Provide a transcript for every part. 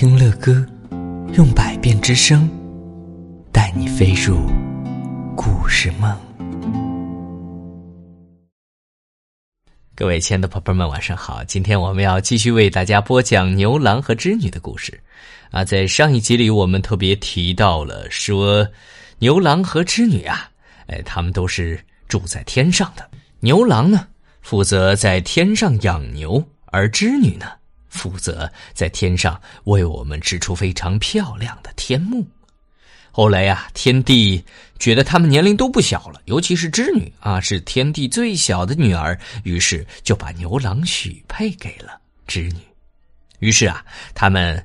听乐歌，用百变之声，带你飞入故事梦。各位亲爱的宝贝们，晚上好！今天我们要继续为大家播讲牛郎和织女的故事。啊，在上一集里，我们特别提到了说，牛郎和织女啊，哎，他们都是住在天上的。牛郎呢，负责在天上养牛，而织女呢。负责在天上为我们织出非常漂亮的天幕。后来呀，天帝觉得他们年龄都不小了，尤其是织女啊，是天帝最小的女儿，于是就把牛郎许配给了织女。于是啊，他们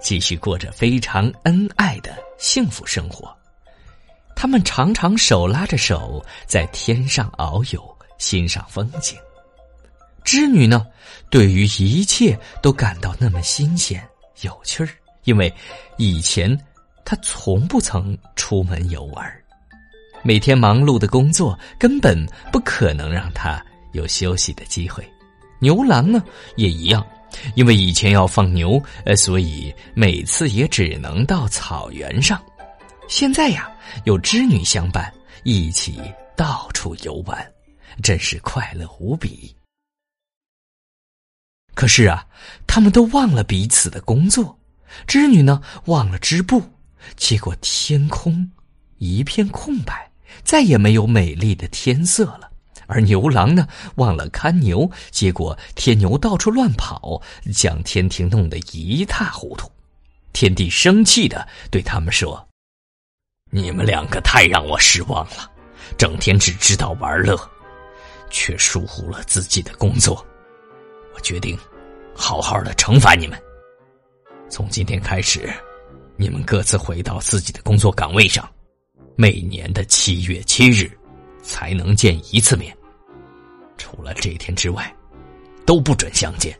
继续过着非常恩爱的幸福生活。他们常常手拉着手在天上遨游，欣赏风景。织女呢，对于一切都感到那么新鲜有趣儿，因为以前她从不曾出门游玩，每天忙碌的工作根本不可能让她有休息的机会。牛郎呢也一样，因为以前要放牛，呃，所以每次也只能到草原上。现在呀，有织女相伴，一起到处游玩，真是快乐无比。可是啊，他们都忘了彼此的工作，织女呢忘了织布，结果天空一片空白，再也没有美丽的天色了。而牛郎呢忘了看牛，结果天牛到处乱跑，将天庭弄得一塌糊涂。天帝生气的对他们说：“你们两个太让我失望了，整天只知道玩乐，却疏忽了自己的工作。”我决定，好好的惩罚你们。从今天开始，你们各自回到自己的工作岗位上。每年的七月七日，才能见一次面。除了这天之外，都不准相见。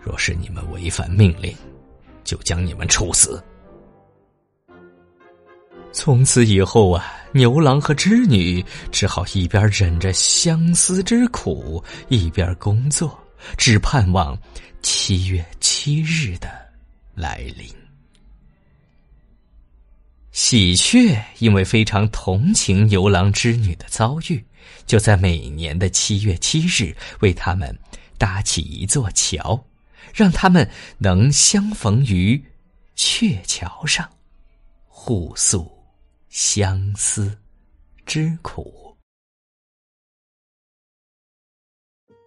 若是你们违反命令，就将你们处死。从此以后啊，牛郎和织女只好一边忍着相思之苦，一边工作。只盼望七月七日的来临。喜鹊因为非常同情牛郎织女的遭遇，就在每年的七月七日为他们搭起一座桥，让他们能相逢于鹊桥上，互诉相思之苦。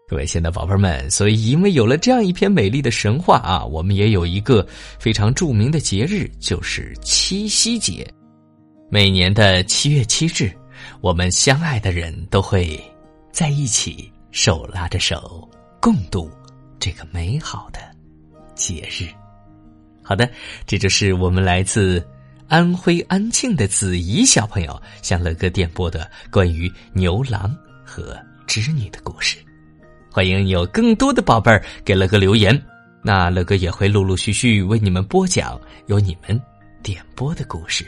各位亲爱的宝贝们，所以因为有了这样一篇美丽的神话啊，我们也有一个非常著名的节日，就是七夕节。每年的七月七日，我们相爱的人都会在一起，手拉着手，共度这个美好的节日。好的，这就是我们来自安徽安庆的子怡小朋友向乐哥点播的关于牛郎和织女的故事。欢迎有更多的宝贝儿给乐哥留言，那乐哥也会陆陆续续为你们播讲由你们点播的故事。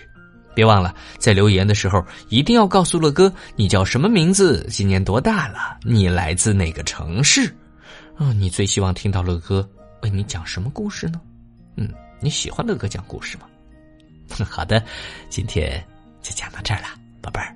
别忘了在留言的时候一定要告诉乐哥你叫什么名字，今年多大了，你来自哪个城市？啊，你最希望听到乐哥为你讲什么故事呢？嗯，你喜欢乐哥讲故事吗？好的，今天就讲到这儿了，宝贝儿，